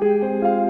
Música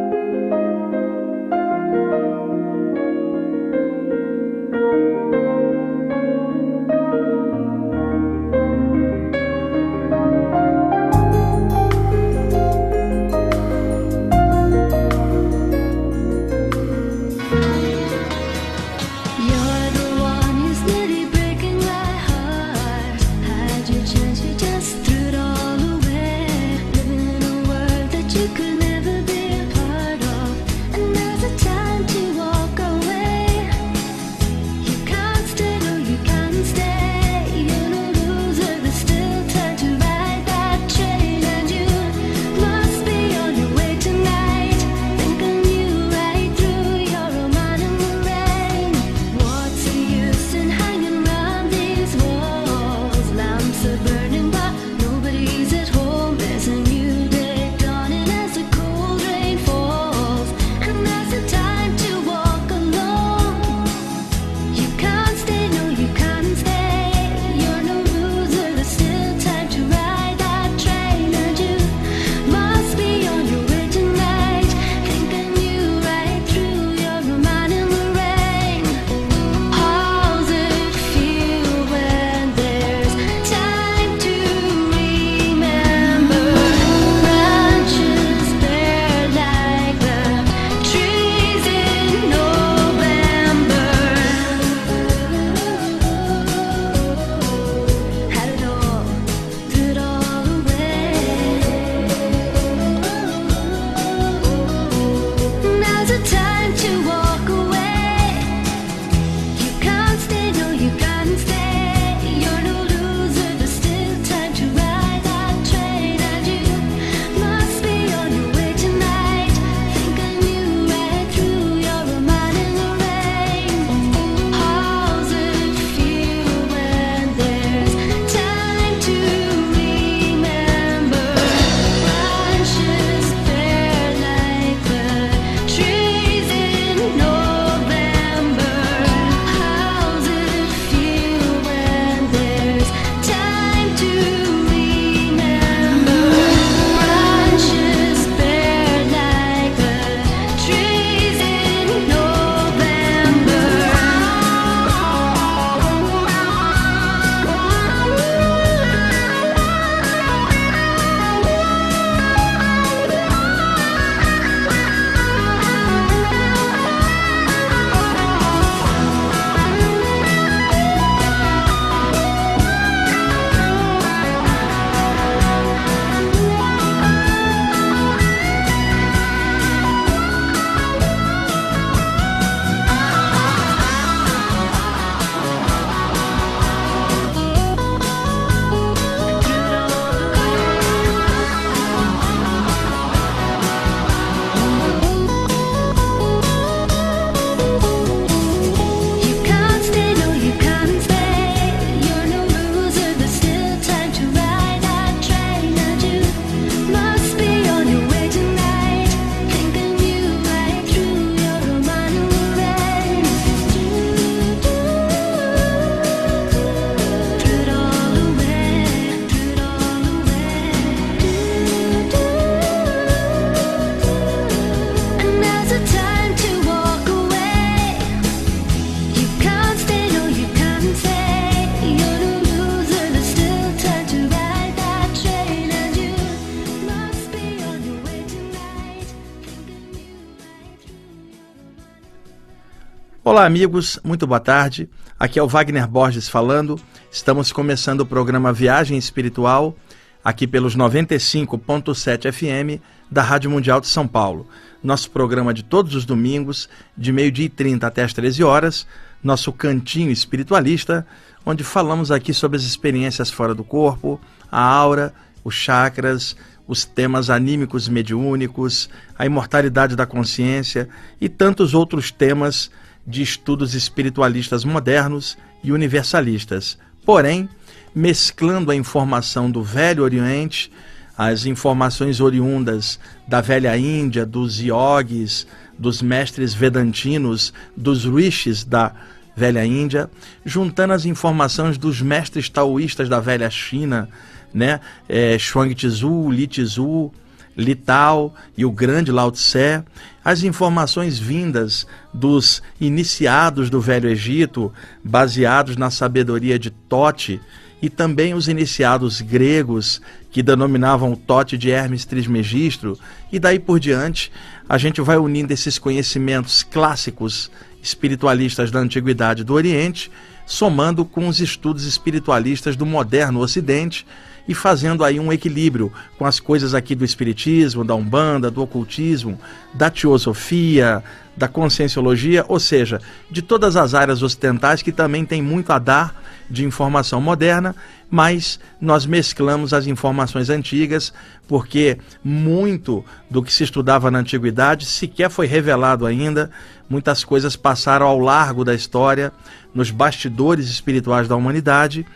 Olá, amigos, muito boa tarde. Aqui é o Wagner Borges falando. Estamos começando o programa Viagem Espiritual, aqui pelos 95.7 FM da Rádio Mundial de São Paulo. Nosso programa de todos os domingos, de meio-dia e 30 até as 13 horas, nosso cantinho espiritualista, onde falamos aqui sobre as experiências fora do corpo, a aura, os chakras, os temas anímicos mediúnicos, a imortalidade da consciência e tantos outros temas de estudos espiritualistas modernos e universalistas, porém, mesclando a informação do Velho Oriente, as informações oriundas da velha Índia, dos yogis, dos mestres vedantinos, dos rishis da velha Índia, juntando as informações dos mestres taoístas da velha China, né, é, Shuang Tzu, Li Tzu, Lital e o grande Lao Tse, as informações vindas dos iniciados do Velho Egito, baseados na sabedoria de Tote, e também os iniciados gregos, que denominavam o Tote de Hermes Trismegistro, e daí por diante a gente vai unindo esses conhecimentos clássicos espiritualistas da Antiguidade do Oriente, somando com os estudos espiritualistas do moderno Ocidente e fazendo aí um equilíbrio com as coisas aqui do espiritismo, da umbanda, do ocultismo, da teosofia, da conscienciologia, ou seja, de todas as áreas ocidentais que também tem muito a dar de informação moderna, mas nós mesclamos as informações antigas, porque muito do que se estudava na antiguidade sequer foi revelado ainda, muitas coisas passaram ao largo da história, nos bastidores espirituais da humanidade.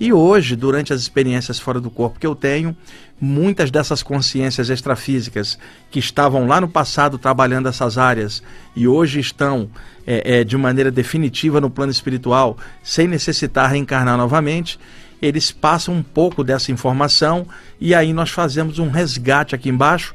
E hoje, durante as experiências fora do corpo que eu tenho, muitas dessas consciências extrafísicas que estavam lá no passado trabalhando essas áreas e hoje estão é, é, de maneira definitiva no plano espiritual, sem necessitar reencarnar novamente, eles passam um pouco dessa informação e aí nós fazemos um resgate aqui embaixo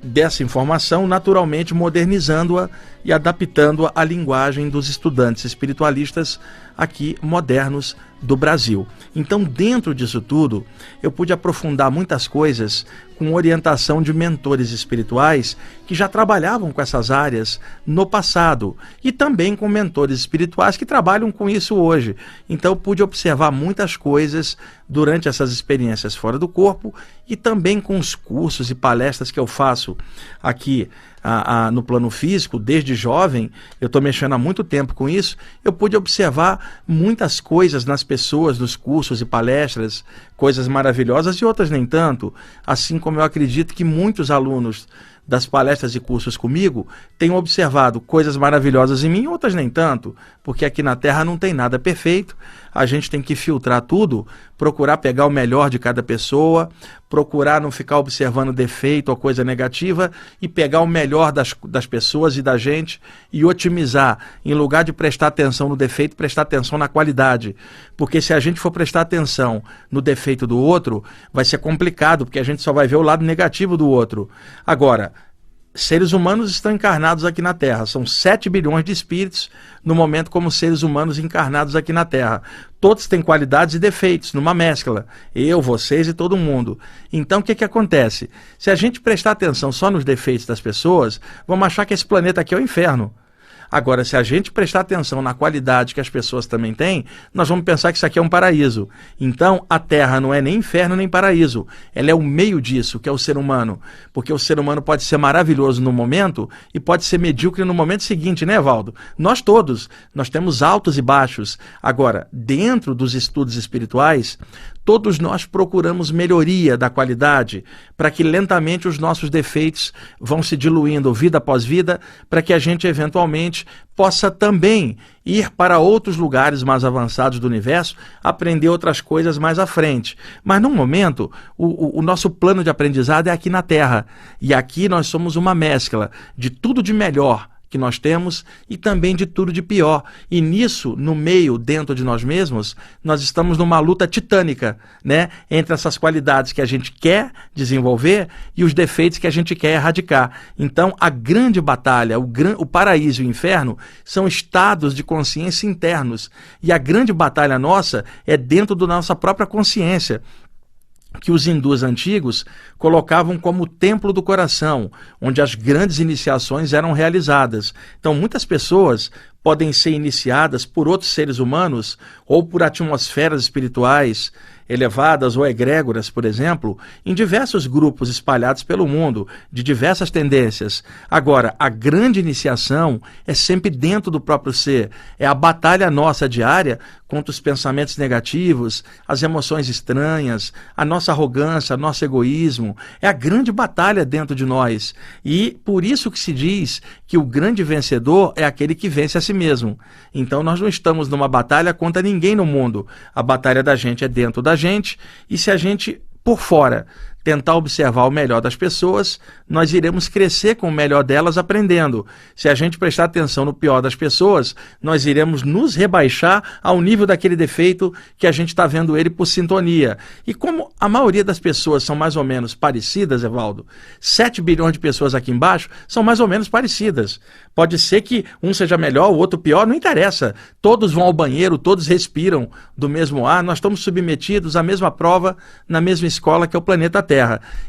dessa informação, naturalmente modernizando-a e adaptando-a à linguagem dos estudantes espiritualistas aqui modernos do Brasil. Então, dentro disso tudo, eu pude aprofundar muitas coisas com orientação de mentores espirituais que já trabalhavam com essas áreas no passado e também com mentores espirituais que trabalham com isso hoje. Então, pude observar muitas coisas durante essas experiências fora do corpo e também com os cursos e palestras que eu faço aqui a, a, no plano físico, desde jovem, eu estou mexendo há muito tempo com isso, eu pude observar muitas coisas nas pessoas, nos cursos e palestras, coisas maravilhosas e outras nem tanto, assim como eu acredito que muitos alunos das palestras e cursos comigo tenho observado coisas maravilhosas em mim, outras nem tanto, porque aqui na Terra não tem nada perfeito, a gente tem que filtrar tudo, procurar pegar o melhor de cada pessoa, procurar não ficar observando defeito ou coisa negativa e pegar o melhor das, das pessoas e da gente e otimizar. Em lugar de prestar atenção no defeito, prestar atenção na qualidade. Porque se a gente for prestar atenção no defeito do outro, vai ser complicado, porque a gente só vai ver o lado negativo do outro. Agora, seres humanos estão encarnados aqui na Terra. São 7 bilhões de espíritos no momento como seres humanos encarnados aqui na Terra. Todos têm qualidades e defeitos, numa mescla. Eu, vocês e todo mundo. Então, o que, que acontece? Se a gente prestar atenção só nos defeitos das pessoas, vamos achar que esse planeta aqui é o inferno. Agora, se a gente prestar atenção na qualidade que as pessoas também têm, nós vamos pensar que isso aqui é um paraíso. Então, a Terra não é nem inferno nem paraíso. Ela é o meio disso, que é o ser humano. Porque o ser humano pode ser maravilhoso no momento e pode ser medíocre no momento seguinte, né, Valdo? Nós todos, nós temos altos e baixos. Agora, dentro dos estudos espirituais, todos nós procuramos melhoria da qualidade para que lentamente os nossos defeitos vão se diluindo vida após vida, para que a gente eventualmente possa também ir para outros lugares mais avançados do universo, aprender outras coisas mais à frente. Mas no momento, o, o, nosso plano de aprendizado é aqui na Terra. E aqui nós somos uma mescla de tudo de melhor que nós temos e também de tudo de pior. E nisso, no meio, dentro de nós mesmos, nós estamos numa luta titânica, né, entre essas qualidades que a gente quer desenvolver e os defeitos que a gente quer erradicar. Então, a grande batalha, o, gran... o paraíso e o inferno são estados de consciência internos. E a grande batalha nossa é dentro da nossa própria consciência que os hindus antigos colocavam como templo do coração, onde as grandes iniciações eram realizadas. Então, muitas pessoas podem ser iniciadas por outros seres humanos ou por atmosferas espirituais elevadas ou egrégoras, por exemplo, em diversos grupos espalhados pelo mundo, de diversas tendências. Agora, a grande iniciação é sempre dentro do próprio ser, é a batalha nossa diária contra os pensamentos negativos, as emoções estranhas, a nossa arrogância, nosso egoísmo. É a grande batalha dentro de nós. E por isso que se diz que o grande vencedor é aquele que vence a si mesmo. Então nós não estamos numa batalha contra ninguém no mundo. A batalha da gente é dentro da gente, e se a gente por fora tentar observar o melhor das pessoas, nós iremos crescer com o melhor delas aprendendo. Se a gente prestar atenção no pior das pessoas, nós iremos nos rebaixar ao nível daquele defeito que a gente está vendo ele por sintonia. E como a maioria das pessoas são mais ou menos parecidas, Evaldo, 7 bilhões de pessoas aqui embaixo são mais ou menos parecidas. Pode ser que um seja melhor, o outro pior, não interessa. Todos vão ao banheiro, todos respiram do mesmo ar, nós estamos submetidos à mesma prova na mesma escola que é o planeta Terra.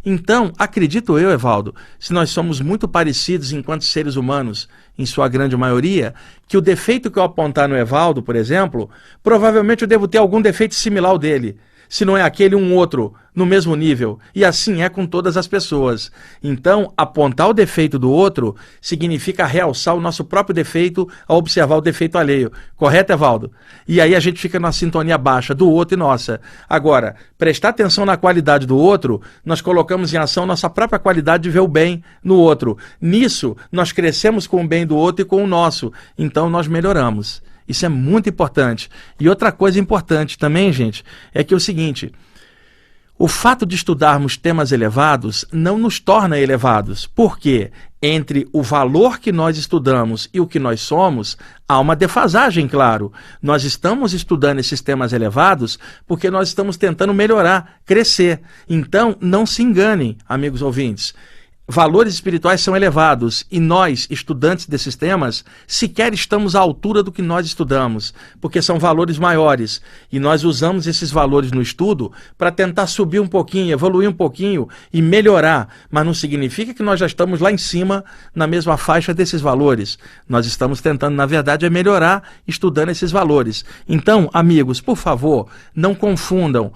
Então, acredito eu, Evaldo, se nós somos muito parecidos enquanto seres humanos, em sua grande maioria, que o defeito que eu apontar no Evaldo, por exemplo, provavelmente eu devo ter algum defeito similar ao dele se não é aquele um outro no mesmo nível. E assim é com todas as pessoas. Então, apontar o defeito do outro significa realçar o nosso próprio defeito ao observar o defeito alheio. Correto, Evaldo? E aí a gente fica na sintonia baixa do outro e nossa. Agora, prestar atenção na qualidade do outro, nós colocamos em ação nossa própria qualidade de ver o bem no outro. Nisso, nós crescemos com o bem do outro e com o nosso. Então, nós melhoramos. Isso é muito importante. E outra coisa importante também, gente, é que é o seguinte: o fato de estudarmos temas elevados não nos torna elevados, porque entre o valor que nós estudamos e o que nós somos, há uma defasagem, claro. Nós estamos estudando esses temas elevados porque nós estamos tentando melhorar, crescer. Então, não se enganem, amigos ouvintes valores espirituais são elevados e nós, estudantes desses temas, sequer estamos à altura do que nós estudamos, porque são valores maiores e nós usamos esses valores no estudo para tentar subir um pouquinho, evoluir um pouquinho e melhorar, mas não significa que nós já estamos lá em cima na mesma faixa desses valores. Nós estamos tentando, na verdade, é melhorar estudando esses valores. Então, amigos, por favor, não confundam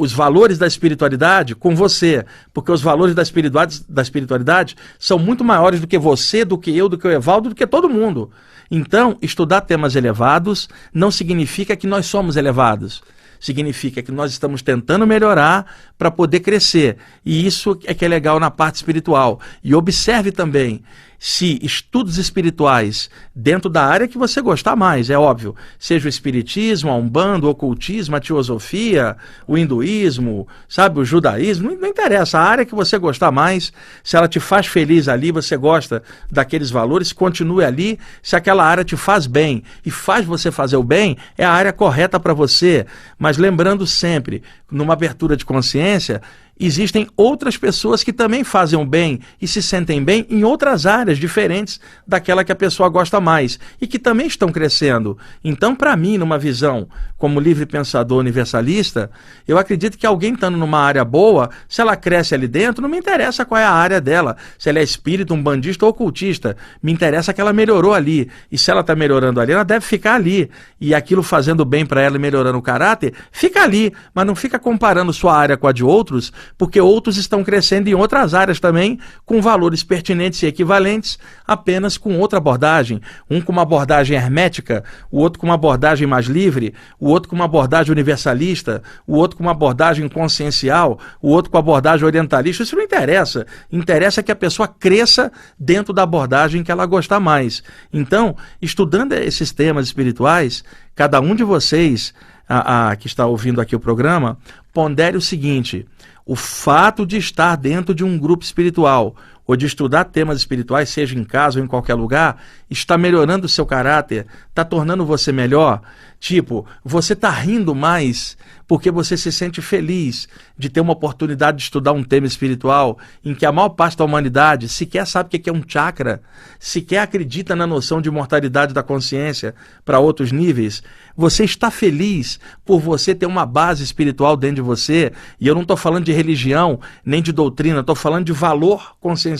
os valores da espiritualidade com você, porque os valores da espiritualidade, da espiritualidade são muito maiores do que você, do que eu, do que o Evaldo, do que todo mundo. Então, estudar temas elevados não significa que nós somos elevados. Significa que nós estamos tentando melhorar para poder crescer. E isso é que é legal na parte espiritual. E observe também se estudos espirituais dentro da área que você gostar mais, é óbvio, seja o espiritismo, a umbanda, o ocultismo, a teosofia, o hinduísmo, sabe, o judaísmo, não, não interessa, a área que você gostar mais, se ela te faz feliz ali, você gosta daqueles valores, continue ali, se aquela área te faz bem e faz você fazer o bem, é a área correta para você, mas lembrando sempre, numa abertura de consciência, existem outras pessoas que também fazem o bem e se sentem bem em outras áreas diferentes daquela que a pessoa gosta mais e que também estão crescendo. Então, para mim, numa visão como livre pensador universalista, eu acredito que alguém estando numa área boa, se ela cresce ali dentro, não me interessa qual é a área dela, se ela é espírita, um bandista ou ocultista, me interessa que ela melhorou ali. E se ela está melhorando ali, ela deve ficar ali. E aquilo fazendo bem para ela e melhorando o caráter, fica ali, mas não fica comparando sua área com a de outros, porque outros estão crescendo em outras áreas também, com valores pertinentes e equivalentes, apenas com outra abordagem. Um com uma abordagem hermética, o outro com uma abordagem mais livre, o outro com uma abordagem universalista, o outro com uma abordagem consciencial, o outro com abordagem orientalista. Isso não interessa. Interessa que a pessoa cresça dentro da abordagem que ela gostar mais. Então, estudando esses temas espirituais, cada um de vocês a, a, que está ouvindo aqui o programa, pondere o seguinte: o fato de estar dentro de um grupo espiritual ou de estudar temas espirituais, seja em casa ou em qualquer lugar, está melhorando o seu caráter, está tornando você melhor. Tipo, você está rindo mais porque você se sente feliz de ter uma oportunidade de estudar um tema espiritual em que a maior parte da humanidade sequer sabe o que é um chakra, sequer acredita na noção de imortalidade da consciência para outros níveis. Você está feliz por você ter uma base espiritual dentro de você, e eu não estou falando de religião nem de doutrina, estou falando de valor consciencial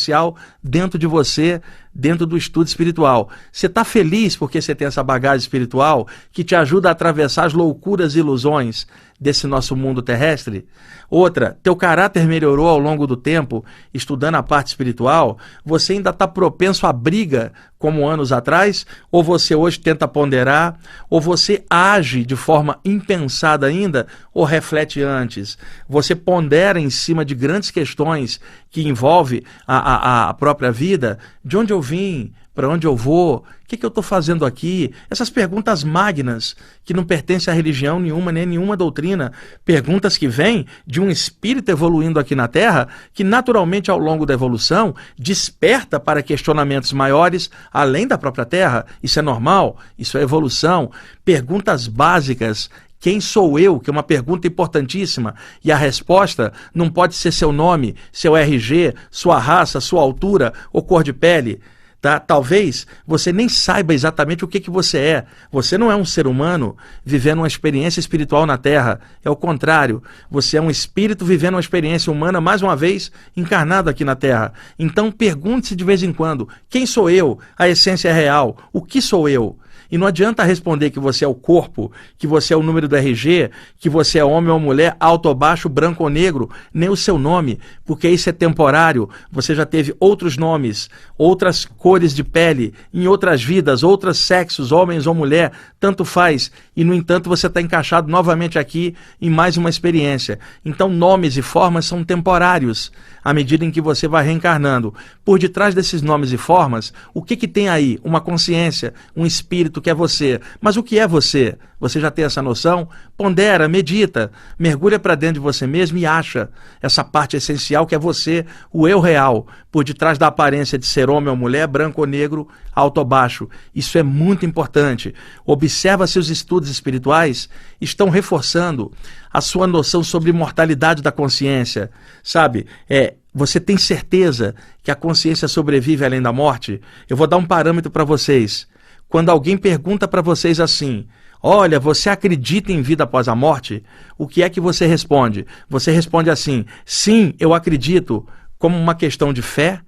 dentro de você, dentro do estudo espiritual. Você está feliz porque você tem essa bagagem espiritual que te ajuda a atravessar as loucuras e ilusões desse nosso mundo terrestre? Outra, teu caráter melhorou ao longo do tempo, estudando a parte espiritual? Você ainda está propenso à briga como anos atrás? Ou você hoje tenta ponderar? Ou você age de forma impensada ainda? Ou reflete antes? Você pondera em cima de grandes questões que envolvem a, a, a própria vida? De onde eu vim? Para onde eu vou? O que, que eu estou fazendo aqui? Essas perguntas magnas que não pertencem a religião nenhuma, nem nenhuma doutrina. Perguntas que vêm de um espírito evoluindo aqui na Terra, que naturalmente ao longo da evolução desperta para questionamentos maiores além da própria Terra. Isso é normal, isso é evolução. Perguntas básicas quem sou eu? Que é uma pergunta importantíssima. E a resposta não pode ser seu nome, seu RG, sua raça, sua altura ou cor de pele. Tá? Talvez você nem saiba exatamente o que, que você é. Você não é um ser humano vivendo uma experiência espiritual na Terra. É o contrário. Você é um espírito vivendo uma experiência humana, mais uma vez, encarnado aqui na Terra. Então pergunte-se de vez em quando: quem sou eu? A essência é real. O que sou eu? E não adianta responder que você é o corpo, que você é o número do RG, que você é homem ou mulher, alto ou baixo, branco ou negro, nem o seu nome, porque isso é temporário. Você já teve outros nomes, outras cores de pele, em outras vidas, outros sexos, homens ou mulher, tanto faz. E, no entanto, você está encaixado novamente aqui em mais uma experiência. Então, nomes e formas são temporários à medida em que você vai reencarnando. Por detrás desses nomes e formas, o que, que tem aí? Uma consciência, um espírito que é você. Mas o que é você? Você já tem essa noção? Pondera, medita, mergulha para dentro de você mesmo e acha essa parte essencial que é você, o eu real, por detrás da aparência de ser homem ou mulher, branco ou negro, alto ou baixo. Isso é muito importante. Observa se os estudos espirituais estão reforçando a sua noção sobre imortalidade da consciência. Sabe? É, você tem certeza que a consciência sobrevive além da morte? Eu vou dar um parâmetro para vocês. Quando alguém pergunta para vocês assim: Olha, você acredita em vida após a morte? O que é que você responde? Você responde assim: sim, eu acredito, como uma questão de fé?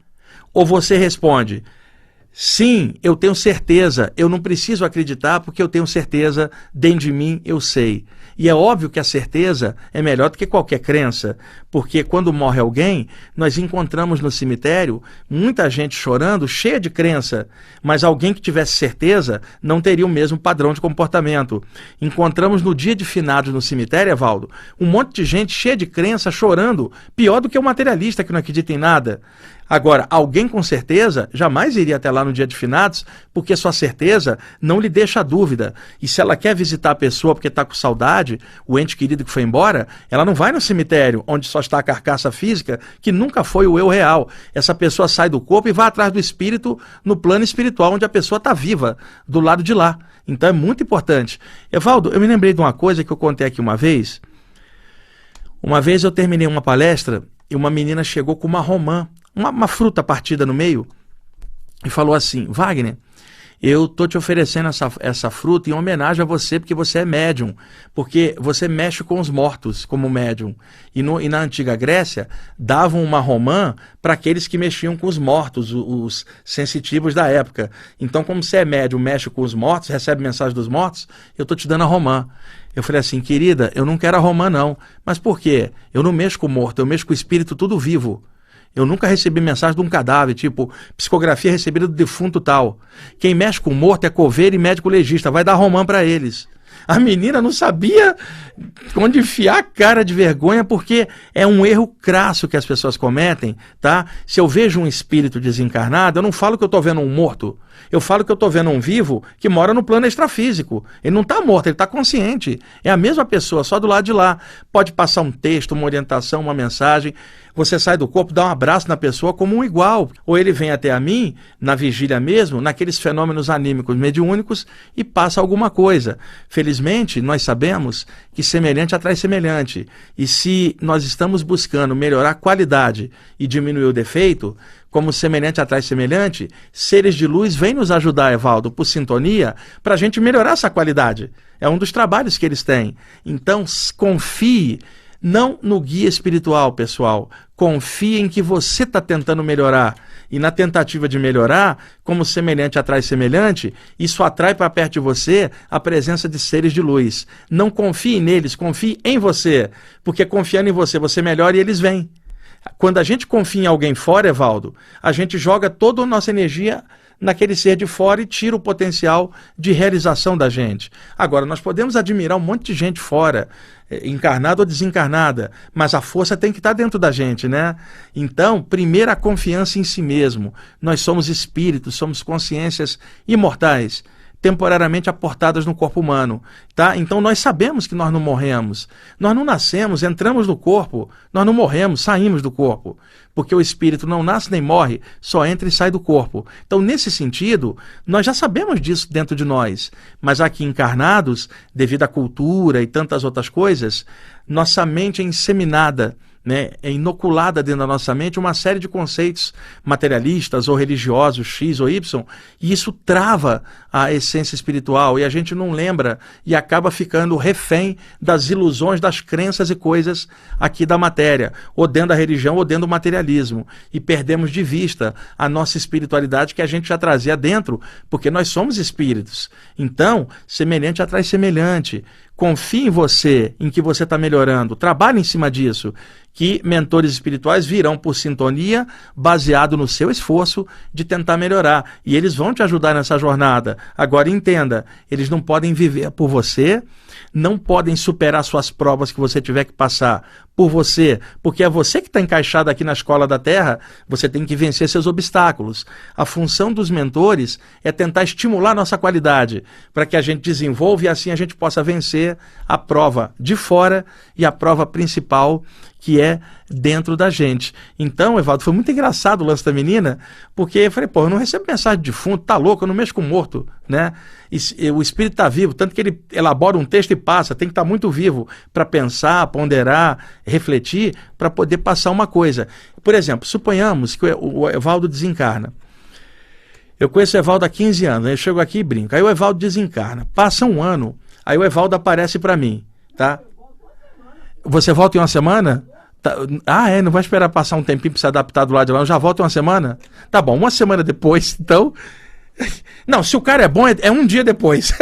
Ou você responde: sim, eu tenho certeza, eu não preciso acreditar porque eu tenho certeza, dentro de mim eu sei. E é óbvio que a certeza é melhor do que qualquer crença, porque quando morre alguém, nós encontramos no cemitério muita gente chorando, cheia de crença, mas alguém que tivesse certeza não teria o mesmo padrão de comportamento. Encontramos no dia de finados no cemitério, Evaldo, um monte de gente cheia de crença, chorando, pior do que o materialista que não acredita em nada. Agora, alguém com certeza jamais iria até lá no dia de finados, porque sua certeza não lhe deixa dúvida. E se ela quer visitar a pessoa porque está com saudade, o ente querido que foi embora, ela não vai no cemitério, onde só está a carcaça física, que nunca foi o eu real. Essa pessoa sai do corpo e vai atrás do espírito no plano espiritual, onde a pessoa está viva, do lado de lá. Então é muito importante. Evaldo, eu me lembrei de uma coisa que eu contei aqui uma vez. Uma vez eu terminei uma palestra e uma menina chegou com uma romã uma, uma fruta partida no meio e falou assim: Wagner, eu tô te oferecendo essa, essa fruta em homenagem a você, porque você é médium, porque você mexe com os mortos como médium. E, no, e na antiga Grécia, davam uma romã para aqueles que mexiam com os mortos, os, os, sensitivos da época. Então, como você é médium, mexe com os mortos, recebe mensagem dos mortos, eu tô te dando a romã. Eu falei assim, querida, eu não quero a romã, não. Mas por quê? Eu não mexo com o morto, eu mexo com o espírito tudo vivo. Eu nunca recebi mensagem de um cadáver, tipo, psicografia recebida do defunto tal. Quem mexe com morto é coveiro e médico legista, vai dar romã para eles. A menina não sabia onde enfiar a cara de vergonha, porque é um erro crasso que as pessoas cometem, tá? Se eu vejo um espírito desencarnado, eu não falo que eu estou vendo um morto. Eu falo que eu estou vendo um vivo que mora no plano extrafísico. Ele não está morto, ele está consciente. É a mesma pessoa, só do lado de lá. Pode passar um texto, uma orientação, uma mensagem. Você sai do corpo, dá um abraço na pessoa como um igual. Ou ele vem até a mim, na vigília mesmo, naqueles fenômenos anímicos mediúnicos, e passa alguma coisa. Felizmente, nós sabemos que semelhante atrai semelhante. E se nós estamos buscando melhorar a qualidade e diminuir o defeito, como semelhante atrai semelhante, seres de luz vêm nos ajudar, Evaldo, por sintonia, para a gente melhorar essa qualidade. É um dos trabalhos que eles têm. Então, confie não no guia espiritual, pessoal. Confie em que você está tentando melhorar. E na tentativa de melhorar, como semelhante atrai semelhante, isso atrai para perto de você a presença de seres de luz. Não confie neles, confie em você. Porque confiando em você, você melhora e eles vêm. Quando a gente confia em alguém fora, Evaldo, a gente joga toda a nossa energia naquele ser de fora e tira o potencial de realização da gente. Agora, nós podemos admirar um monte de gente fora, encarnada ou desencarnada, mas a força tem que estar dentro da gente, né? Então, primeiro a confiança em si mesmo. Nós somos espíritos, somos consciências imortais temporariamente aportadas no corpo humano, tá? Então nós sabemos que nós não morremos. Nós não nascemos, entramos no corpo, nós não morremos, saímos do corpo, porque o espírito não nasce nem morre, só entra e sai do corpo. Então nesse sentido, nós já sabemos disso dentro de nós, mas aqui encarnados, devido à cultura e tantas outras coisas, nossa mente é inseminada né, é inoculada dentro da nossa mente uma série de conceitos materialistas ou religiosos, X ou Y, e isso trava a essência espiritual e a gente não lembra e acaba ficando refém das ilusões, das crenças e coisas aqui da matéria, ou dentro da religião ou dentro do materialismo, e perdemos de vista a nossa espiritualidade que a gente já trazia dentro, porque nós somos espíritos. Então, semelhante atrai semelhante. Confie em você, em que você está melhorando. Trabalhe em cima disso. Que mentores espirituais virão por sintonia, baseado no seu esforço de tentar melhorar. E eles vão te ajudar nessa jornada. Agora entenda: eles não podem viver por você, não podem superar suas provas que você tiver que passar por você, porque é você que está encaixado aqui na escola da Terra, você tem que vencer seus obstáculos. A função dos mentores é tentar estimular nossa qualidade, para que a gente desenvolva e assim a gente possa vencer a prova de fora e a prova principal, que é dentro da gente. Então, Evaldo, foi muito engraçado o lance da menina, porque eu falei, pô, eu não recebo mensagem de fundo, tá louco, eu não mexo com morto, né? O espírito está vivo, tanto que ele elabora um texto e passa, tem que estar tá muito vivo para pensar, ponderar, refletir, para poder passar uma coisa. Por exemplo, suponhamos que o Evaldo desencarna. Eu conheço o Evaldo há 15 anos, eu chego aqui e brinco. Aí o Evaldo desencarna. Passa um ano, aí o Evaldo aparece para mim, tá? Você volta em uma semana? Tá, ah, é? Não vai esperar passar um tempinho para se adaptar do lado de lá? Eu já volto uma semana? Tá bom, uma semana depois, então. Não, se o cara é bom, é, é um dia depois.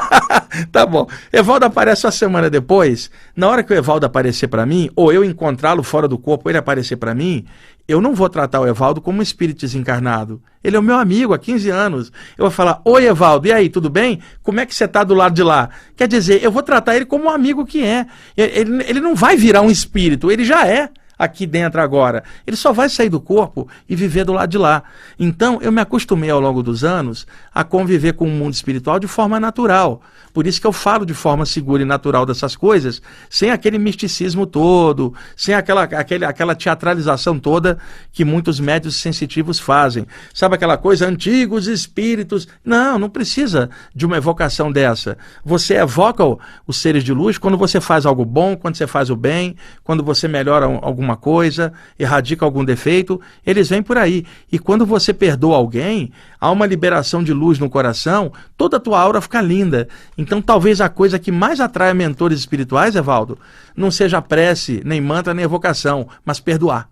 tá bom. Evaldo aparece uma semana depois. Na hora que o Evaldo aparecer para mim, ou eu encontrá-lo fora do corpo, ele aparecer para mim, eu não vou tratar o Evaldo como um espírito desencarnado. Ele é o meu amigo há 15 anos. Eu vou falar: Oi, Evaldo, e aí, tudo bem? Como é que você está do lado de lá? Quer dizer, eu vou tratar ele como um amigo que é. Ele, ele não vai virar um espírito, ele já é aqui dentro agora. Ele só vai sair do corpo e viver do lado de lá. Então, eu me acostumei ao longo dos anos a conviver com o mundo espiritual de forma natural. Por isso que eu falo de forma segura e natural dessas coisas, sem aquele misticismo todo, sem aquela, aquele, aquela teatralização toda que muitos médios sensitivos fazem. Sabe aquela coisa, antigos espíritos? Não, não precisa de uma evocação dessa. Você evoca os seres de luz quando você faz algo bom, quando você faz o bem, quando você melhora alguma alguma coisa, erradica algum defeito, eles vêm por aí. E quando você perdoa alguém, há uma liberação de luz no coração, toda a tua aura fica linda. Então talvez a coisa que mais atrai mentores espirituais, Evaldo, não seja prece, nem mantra, nem evocação, mas perdoar.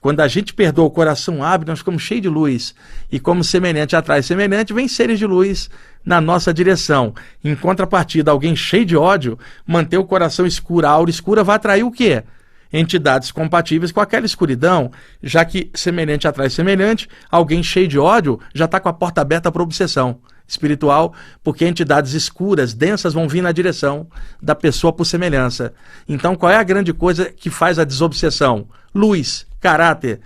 Quando a gente perdoa, o coração abre, nós ficamos cheios de luz. E como semelhante atrai semelhante, vem seres de luz na nossa direção. Em contrapartida, alguém cheio de ódio, manter o coração escuro, a aura escura, vai atrair o quê? Entidades compatíveis com aquela escuridão, já que semelhante atrai semelhante, alguém cheio de ódio já está com a porta aberta para obsessão espiritual, porque entidades escuras, densas, vão vir na direção da pessoa por semelhança. Então, qual é a grande coisa que faz a desobsessão? Luz, caráter,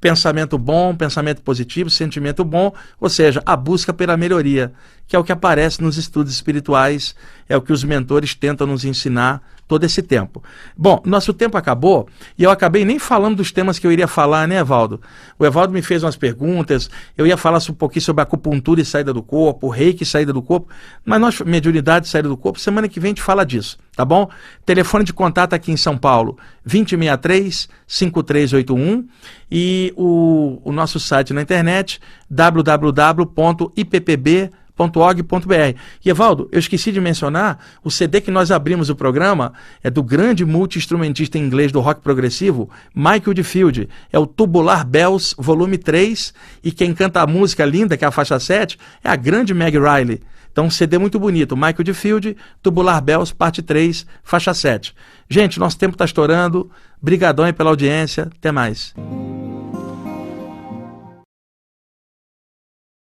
pensamento bom, pensamento positivo, sentimento bom, ou seja, a busca pela melhoria, que é o que aparece nos estudos espirituais, é o que os mentores tentam nos ensinar todo esse tempo. Bom, nosso tempo acabou e eu acabei nem falando dos temas que eu iria falar, né, Evaldo? O Evaldo me fez umas perguntas, eu ia falar um pouquinho sobre acupuntura e saída do corpo, reiki e saída do corpo, mas nós, mediunidade e saída do corpo, semana que vem a gente fala disso, tá bom? Telefone de contato aqui em São Paulo, 2063-5381 e o, o nosso site na internet, www.ippb.com org.br. E Evaldo, eu esqueci de mencionar, o CD que nós abrimos o programa é do grande multi-instrumentista inglês do rock progressivo, Michael DeField. É o Tubular Bells, volume 3, e quem canta a música linda, que é a faixa 7, é a grande Meg Riley. Então, um CD muito bonito, Michael DeField, Tubular Bells, parte 3, faixa 7. Gente, nosso tempo está estourando. Brigadão aí pela audiência. Até mais.